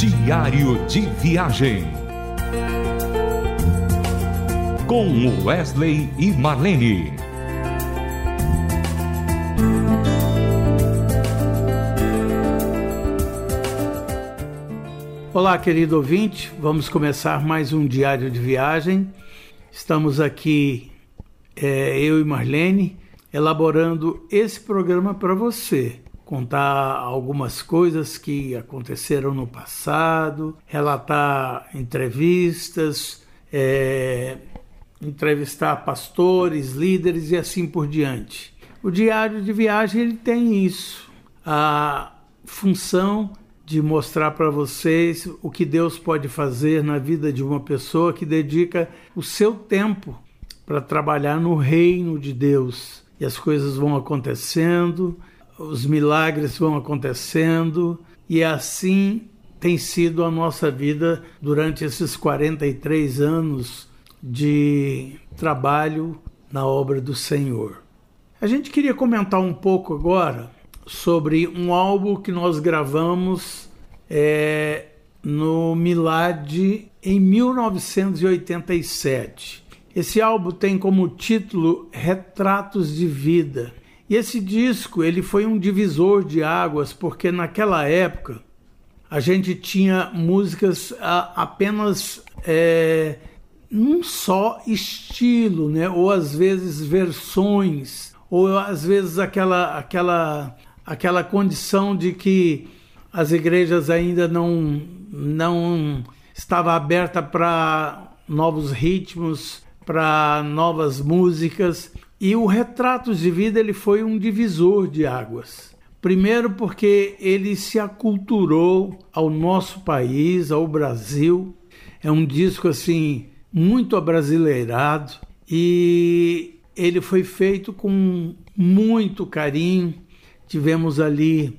Diário de Viagem. Com Wesley e Marlene. Olá, querido ouvinte. Vamos começar mais um Diário de Viagem. Estamos aqui, é, eu e Marlene, elaborando esse programa para você contar algumas coisas que aconteceram no passado, relatar entrevistas, é, entrevistar pastores, líderes e assim por diante. O diário de viagem ele tem isso, a função de mostrar para vocês o que Deus pode fazer na vida de uma pessoa que dedica o seu tempo para trabalhar no reino de Deus. E as coisas vão acontecendo, os milagres vão acontecendo e assim tem sido a nossa vida durante esses 43 anos de trabalho na obra do Senhor. A gente queria comentar um pouco agora sobre um álbum que nós gravamos é, no Milad em 1987. Esse álbum tem como título Retratos de Vida. E esse disco ele foi um divisor de águas porque naquela época a gente tinha músicas apenas é, num só estilo, né? Ou às vezes versões, ou às vezes aquela aquela aquela condição de que as igrejas ainda não não estava aberta para novos ritmos, para novas músicas. E o Retratos de Vida ele foi um divisor de águas. Primeiro porque ele se aculturou ao nosso país, ao Brasil. É um disco assim muito abrasileirado e ele foi feito com muito carinho. Tivemos ali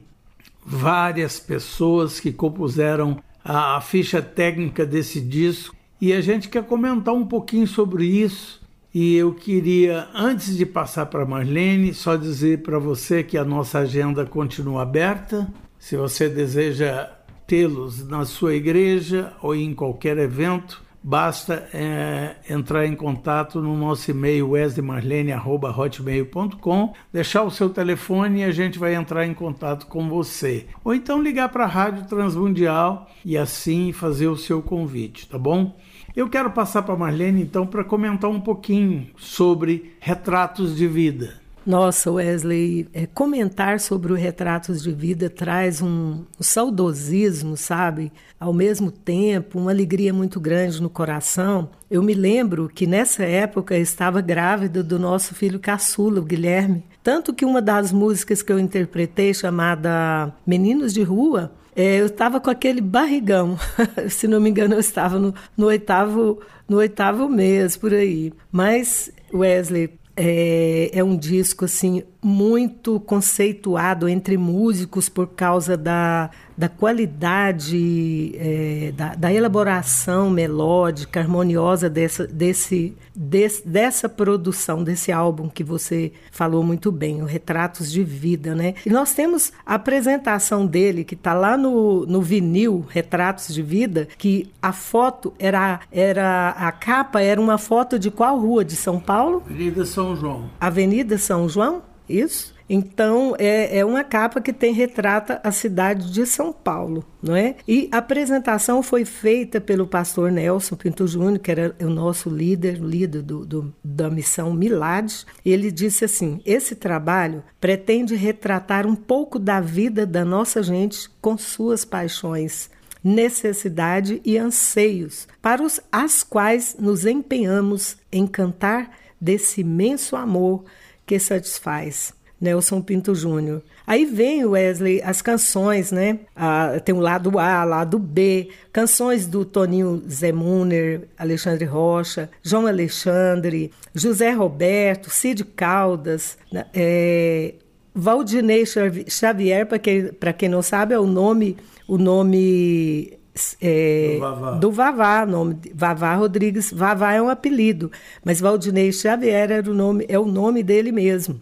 várias pessoas que compuseram a ficha técnica desse disco e a gente quer comentar um pouquinho sobre isso e eu queria, antes de passar para Marlene, só dizer para você que a nossa agenda continua aberta. Se você deseja tê-los na sua igreja ou em qualquer evento, basta é, entrar em contato no nosso e-mail wesleymarlene.hotmail.com, deixar o seu telefone e a gente vai entrar em contato com você. Ou então ligar para a Rádio Transmundial e assim fazer o seu convite, tá bom? Eu quero passar para a Marlene, então, para comentar um pouquinho sobre retratos de vida. Nossa, Wesley, é, comentar sobre o Retratos de Vida traz um, um, saudosismo, sabe? Ao mesmo tempo, uma alegria muito grande no coração. Eu me lembro que nessa época estava grávida do nosso filho caçula, o Guilherme. Tanto que uma das músicas que eu interpretei, chamada Meninos de Rua, é, eu estava com aquele barrigão. Se não me engano, eu estava no, no, oitavo, no oitavo mês, por aí. Mas, Wesley, é, é, um disco assim muito conceituado entre músicos por causa da, da qualidade, é, da, da, elaboração melódica, harmoniosa dessa, desse, desse, dessa produção, desse álbum que você falou muito bem, o Retratos de Vida, né? E nós temos a apresentação dele, que está lá no, no vinil, Retratos de Vida, que a foto era, era, a capa era uma foto de qual rua de São Paulo? Avenida São João. Avenida São João? Isso? Então, é, é uma capa que tem retrata a cidade de São Paulo, não é? E a apresentação foi feita pelo pastor Nelson Pinto Júnior, que era o nosso líder, líder do, do, da missão Milades. Ele disse assim: esse trabalho pretende retratar um pouco da vida da nossa gente com suas paixões, necessidade e anseios, para os as quais nos empenhamos em cantar desse imenso amor que satisfaz. Nelson Pinto Júnior. Aí vem, Wesley, as canções, né? Ah, tem o lado A, lado B, canções do Toninho Zemuner, Alexandre Rocha, João Alexandre, José Roberto, Cid Caldas, né? é, Valdinei Xavier, para quem, quem não sabe, é o nome, o nome é, do Vavá. Do Vavá, nome Vavá Rodrigues. Vavá é um apelido, mas Valdinei Xavier era o nome, é o nome dele mesmo.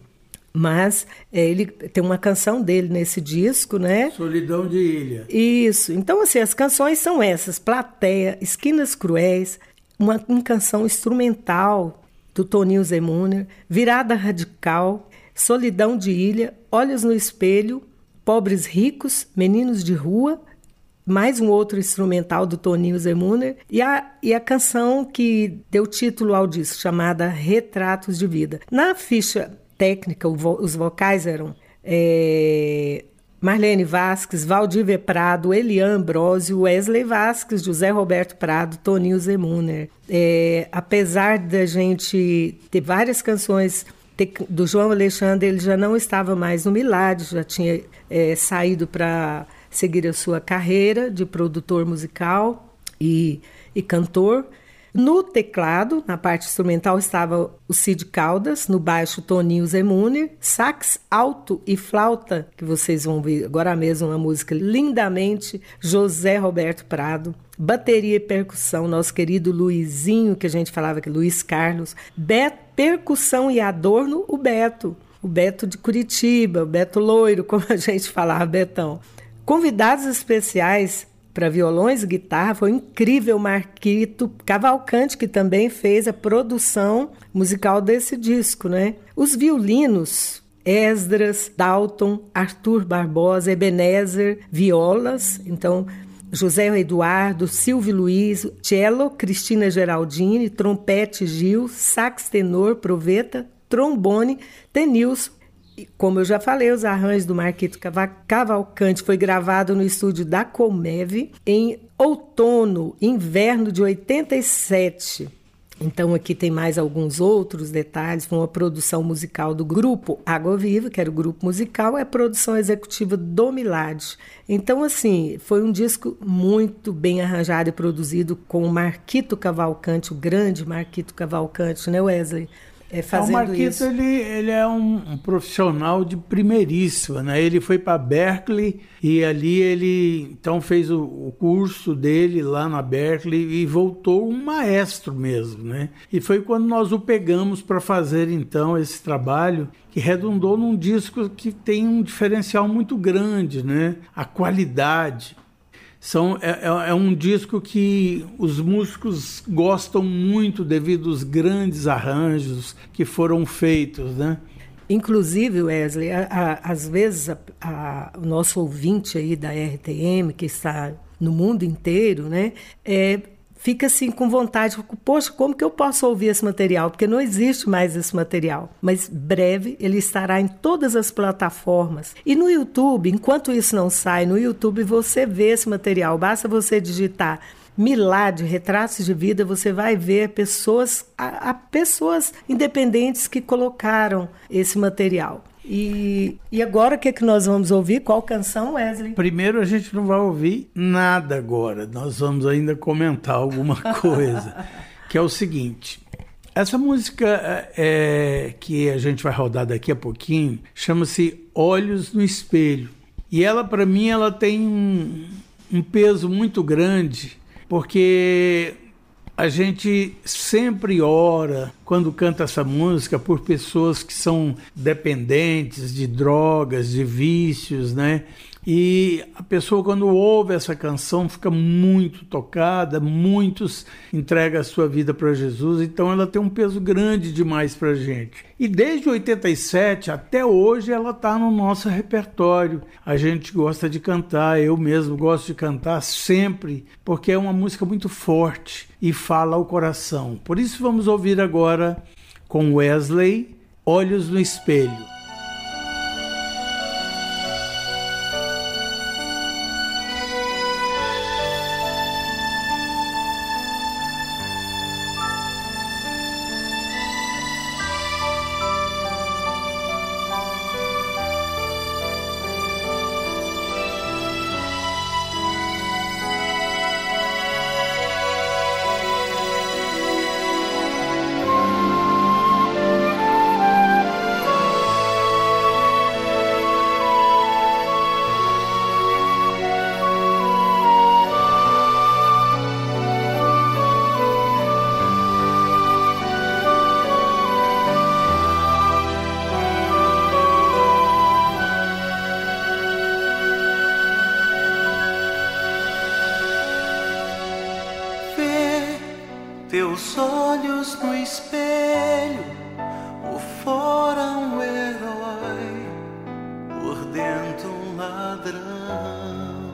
Mas é, ele tem uma canção dele nesse disco, né? Solidão de Ilha. Isso. Então, assim, as canções são essas: Plateia, Esquinas Cruéis, uma, uma canção instrumental do Toninho Zemuner, Virada Radical, Solidão de Ilha, Olhos no Espelho, Pobres Ricos, Meninos de Rua, mais um outro instrumental do Toninho Zemuner e a, e a canção que deu título ao disco, chamada Retratos de Vida. Na ficha técnica, os vocais eram é, Marlene Vasques, Valdívia Prado, Elian Ambrosio, Wesley Vasques, José Roberto Prado, Toninho Zemuner. É, apesar da gente ter várias canções do João Alexandre, ele já não estava mais no Milad, já tinha é, saído para seguir a sua carreira de produtor musical e, e cantor. No teclado, na parte instrumental, estava o Cid Caldas, no baixo Toninho Zemuner, sax alto e flauta, que vocês vão ver agora mesmo uma música lindamente, José Roberto Prado, bateria e percussão, nosso querido Luizinho, que a gente falava que Luiz Carlos, Beto, percussão e adorno, o Beto, o Beto de Curitiba, o Beto Loiro, como a gente falava, Betão. Convidados especiais para violões e guitarra foi o incrível Marquito Cavalcante, que também fez a produção musical desse disco, né? Os violinos Esdras, Dalton, Arthur Barbosa, Ebenezer, violas, então José Eduardo, Silvio Luiz, cello, Cristina Geraldini, trompete Gil, sax tenor Proveta, trombone Tenils, como eu já falei, os arranjos do Marquito Cavalcante foi gravado no estúdio da Comeve em outono, inverno de 87. Então aqui tem mais alguns outros detalhes, foi uma produção musical do grupo Água Viva, que era o grupo musical, é a produção executiva do Milad. Então assim, foi um disco muito bem arranjado e produzido com o Marquito Cavalcante, o grande Marquito Cavalcante, né Wesley? É, fazendo o Marquito, isso. Ele, ele é um, um, profissional de primeiríssima, né? Ele foi para Berkeley e ali ele então fez o, o, curso dele lá na Berkeley e voltou um maestro mesmo, né? E foi quando nós o pegamos para fazer então esse trabalho que redundou num disco que tem um diferencial muito grande, né? A qualidade, são, é, é, é, um disco que os músicos gostam muito devido aos grandes arranjos que foram feitos, né? Inclusive, Wesley, a, a, às vezes a, o nosso ouvinte aí da RTM, que está no mundo inteiro, né, é, fica assim com vontade, poxa, como que eu posso ouvir esse material? Porque não existe mais esse material. Mas breve ele estará em todas as plataformas. E no YouTube, enquanto isso não sai, no YouTube você vê esse material. Basta você digitar Milad, retratos de vida, você vai ver pessoas, a, a pessoas independentes que colocaram esse material. E, e agora o que, é que nós vamos ouvir? Qual canção, Wesley? Primeiro a gente não vai ouvir nada agora. Nós vamos ainda comentar alguma coisa. que é o seguinte. Essa música é, que a gente vai rodar daqui a pouquinho chama-se Olhos no Espelho. E ela, para mim, ela tem um, um peso muito grande, porque a gente sempre ora quando canta essa música por pessoas que são dependentes de drogas, de vícios, né? E a pessoa, quando ouve essa canção, fica muito tocada, muitos entregam a sua vida para Jesus, então ela tem um peso grande demais para a gente. E desde 87 até hoje ela está no nosso repertório. A gente gosta de cantar, eu mesmo gosto de cantar sempre, porque é uma música muito forte e fala ao coração. Por isso vamos ouvir agora com Wesley, Olhos no Espelho. Teus olhos no espelho, por fora um herói, por dentro um ladrão.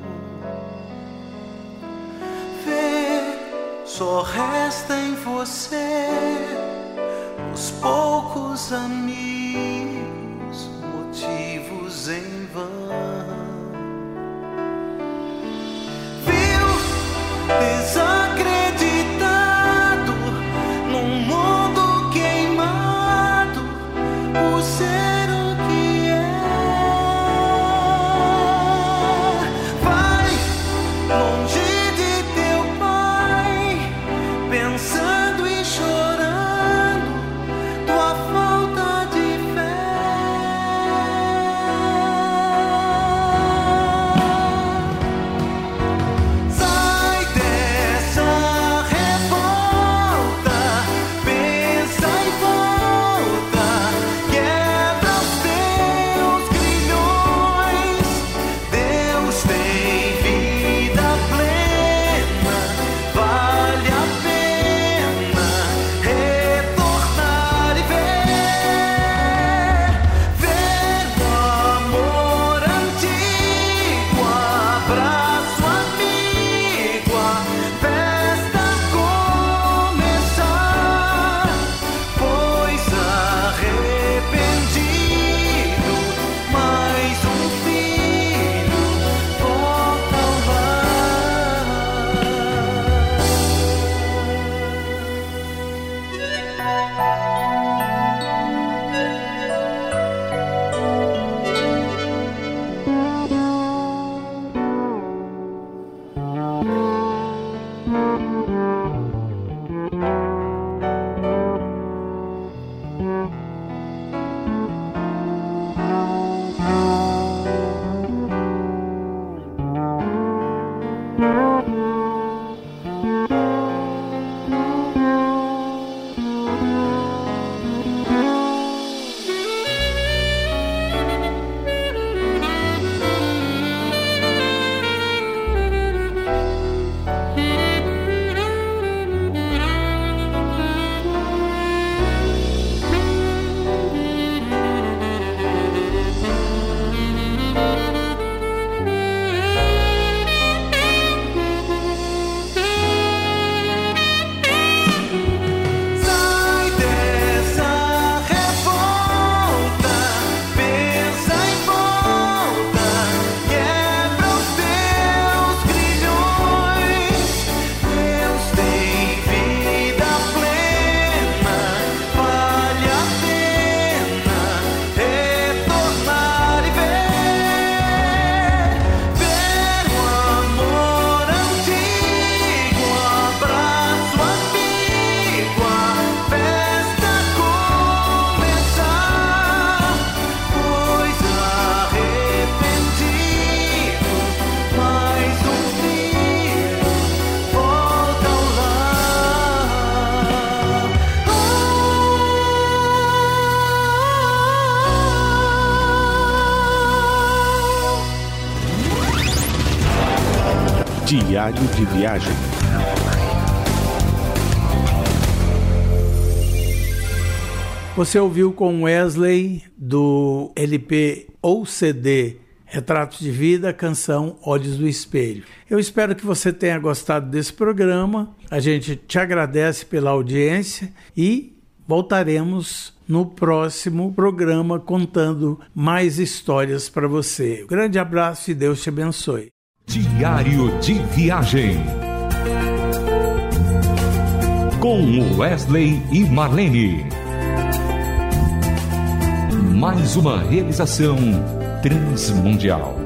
Vê, só resta em você os poucos amigos, Diário de Viagem. Você ouviu com Wesley do LP ou CD Retratos de Vida, canção Olhos do Espelho. Eu espero que você tenha gostado desse programa. A gente te agradece pela audiência e voltaremos no próximo programa contando mais histórias para você. Grande abraço e Deus te abençoe. Diário de Viagem. Com Wesley e Marlene. Mais uma realização transmundial.